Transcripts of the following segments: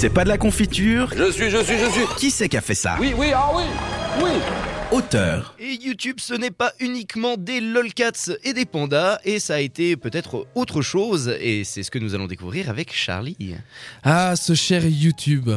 C'est pas de la confiture Je suis, je suis, je suis. Qui c'est qui a fait ça? Oui, oui, ah oui, oui. Auteur. Et YouTube, ce n'est pas uniquement des lolcats et des pandas, et ça a été peut-être autre chose, et c'est ce que nous allons découvrir avec Charlie. Ah, ce cher YouTube.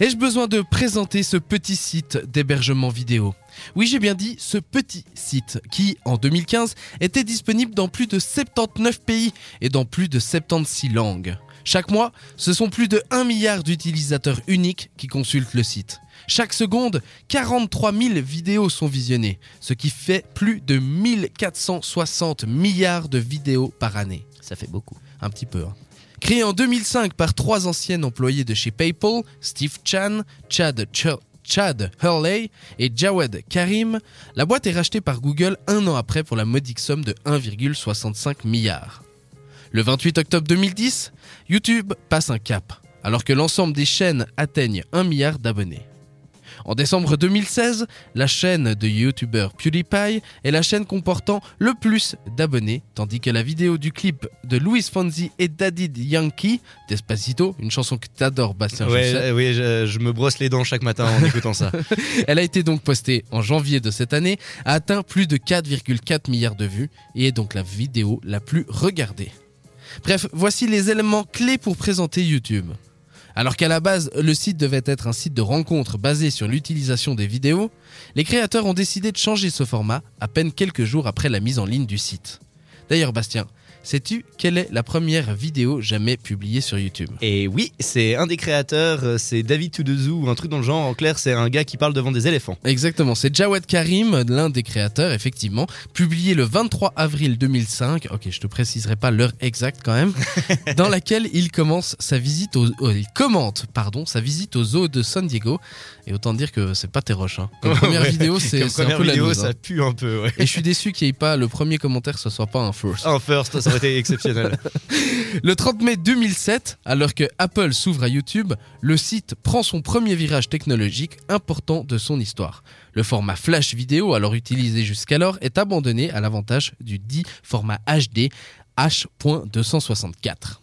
Ai-je besoin de présenter ce petit site d'hébergement vidéo? Oui, j'ai bien dit ce petit site qui, en 2015, était disponible dans plus de 79 pays et dans plus de 76 langues. Chaque mois, ce sont plus de 1 milliard d'utilisateurs uniques qui consultent le site. Chaque seconde, 43 000 vidéos sont visionnées, ce qui fait plus de 1460 milliards de vidéos par année. Ça fait beaucoup. Un petit peu. hein. Créé en 2005 par trois anciens employés de chez PayPal, Steve Chan, Chad, Ch- Chad Hurley et Jawed Karim, la boîte est rachetée par Google un an après pour la modique somme de 1,65 milliard. Le 28 octobre 2010, YouTube passe un cap, alors que l'ensemble des chaînes atteignent 1 milliard d'abonnés. En décembre 2016, la chaîne de youtubeur PewDiePie est la chaîne comportant le plus d'abonnés, tandis que la vidéo du clip de Louis Fonzi et Daddy Yankee, Despacito, une chanson que t'adores Bastien, Ouais, euh, oui, je, je me brosse les dents chaque matin en écoutant ça. elle a été donc postée en janvier de cette année, a atteint plus de 4,4 milliards de vues et est donc la vidéo la plus regardée. Bref, voici les éléments clés pour présenter YouTube. Alors qu'à la base, le site devait être un site de rencontre basé sur l'utilisation des vidéos, les créateurs ont décidé de changer ce format à peine quelques jours après la mise en ligne du site. D'ailleurs, Bastien, sais-tu quelle est la première vidéo jamais publiée sur YouTube? Et oui, c'est un des créateurs, euh, c'est David to the Zoo, ou un truc dans le genre. En clair, c'est un gars qui parle devant des éléphants. Exactement, c'est Jawed Karim, l'un des créateurs, effectivement, publié le 23 avril 2005, ok je te préciserai pas l'heure exacte quand même, dans laquelle il commence sa visite au, oh, il commente, pardon, sa visite au zoo de San Diego, et autant dire que c'est pas tes roches, hein. Comme première Ouais, vidéo, c'est un peu la vidéo, loose, ça hein. pue un peu, ouais. Et je suis déçu qu'il n'y ait pas le premier commentaire, ce soit pas un first. Un first, ça Le 30 mai 2007, alors que Apple s'ouvre à YouTube, le site prend son premier virage technologique important de son histoire. Le format flash vidéo, alors utilisé jusqu'alors, est abandonné à l'avantage du dit format HD H.264.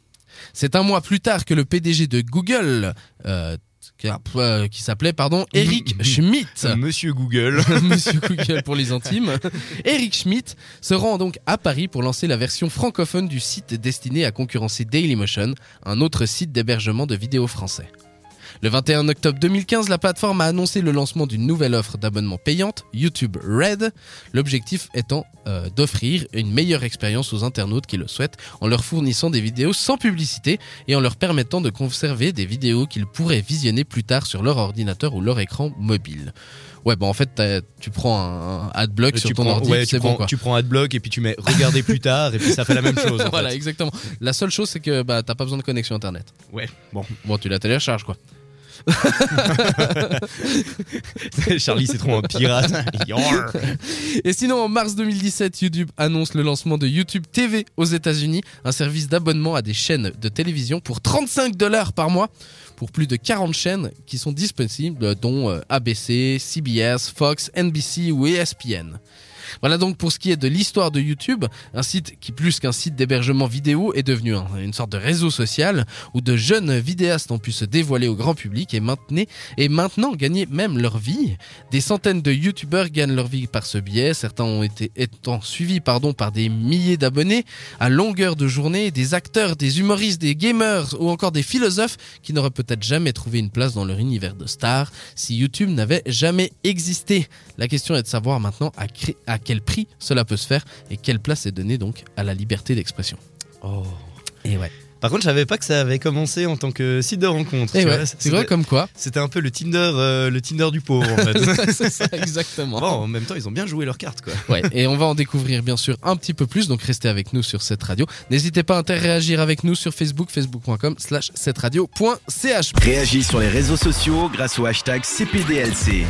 C'est un mois plus tard que le PDG de Google, euh, qui, euh, qui s'appelait pardon Eric Schmidt, Monsieur Google. Monsieur Google pour les intimes. Eric Schmidt se rend donc à Paris pour lancer la version francophone du site destiné à concurrencer Dailymotion, un autre site d'hébergement de vidéos français. Le 21 octobre 2015, la plateforme a annoncé le lancement d'une nouvelle offre d'abonnement payante, YouTube Red, l'objectif étant euh, d'offrir une meilleure expérience aux internautes qui le souhaitent en leur fournissant des vidéos sans publicité et en leur permettant de conserver des vidéos qu'ils pourraient visionner plus tard sur leur ordinateur ou leur écran mobile. Ouais, bah en fait, tu prends un, adblock sur tu ton prends, ordi, ouais, c'est bon quoi. tu prends AdBlock et puis tu mets regarder plus tard et puis ça fait la même chose. en voilà, fait. exactement. La seule chose, c'est que bah, t'as pas besoin de connexion internet. Ouais, bon. Bon, tu la télécharges quoi. Charlie, c'est trop un pirate. Et sinon, en mars 2017, YouTube annonce le lancement de YouTube TV aux États-Unis, un service d'abonnement à des chaînes de télévision pour 35 dollars par mois pour plus de 40 chaînes qui sont disponibles, dont euh, ABC, CBS, Fox, NBC ou ESPN. Voilà donc pour ce qui est de l'histoire de YouTube, un site qui plus qu'un site d'hébergement vidéo est devenu un- une sorte de réseau social où de jeunes vidéastes ont pu se dévoiler au grand public et, et maintenant gagner même leur vie. Des centaines de youtubeurs gagnent leur vie par ce biais, certains ont été étant suivis pardon, par des milliers d'abonnés à longueur de journée, des acteurs, des humoristes, des gamers ou encore des philosophes qui n'auraient peut-être jamais trouvé une place dans leur univers de stars si YouTube n'avait jamais existé. La question est de savoir maintenant à, cré- à quel prix cela peut se faire et quelle place est donnée donc à la liberté d'expression. Oh. Et ouais. Par contre, je savais pas que ça avait commencé en tant que site de rencontre. Et tu ouais, vois. c'est vrai comme quoi. C'était un peu le Tinder, euh, le Tinder du pauvre en fait. c'est ça exactement. bon, en même temps, ils ont bien joué leurs cartes quoi. Ouais, et on va en découvrir bien sûr un petit peu plus, donc restez avec nous sur cette radio. N'hésitez pas à interagir avec nous sur Facebook, facebook.com slash cette radio.ch. Réagis sur les réseaux sociaux grâce au hashtag CPDLC.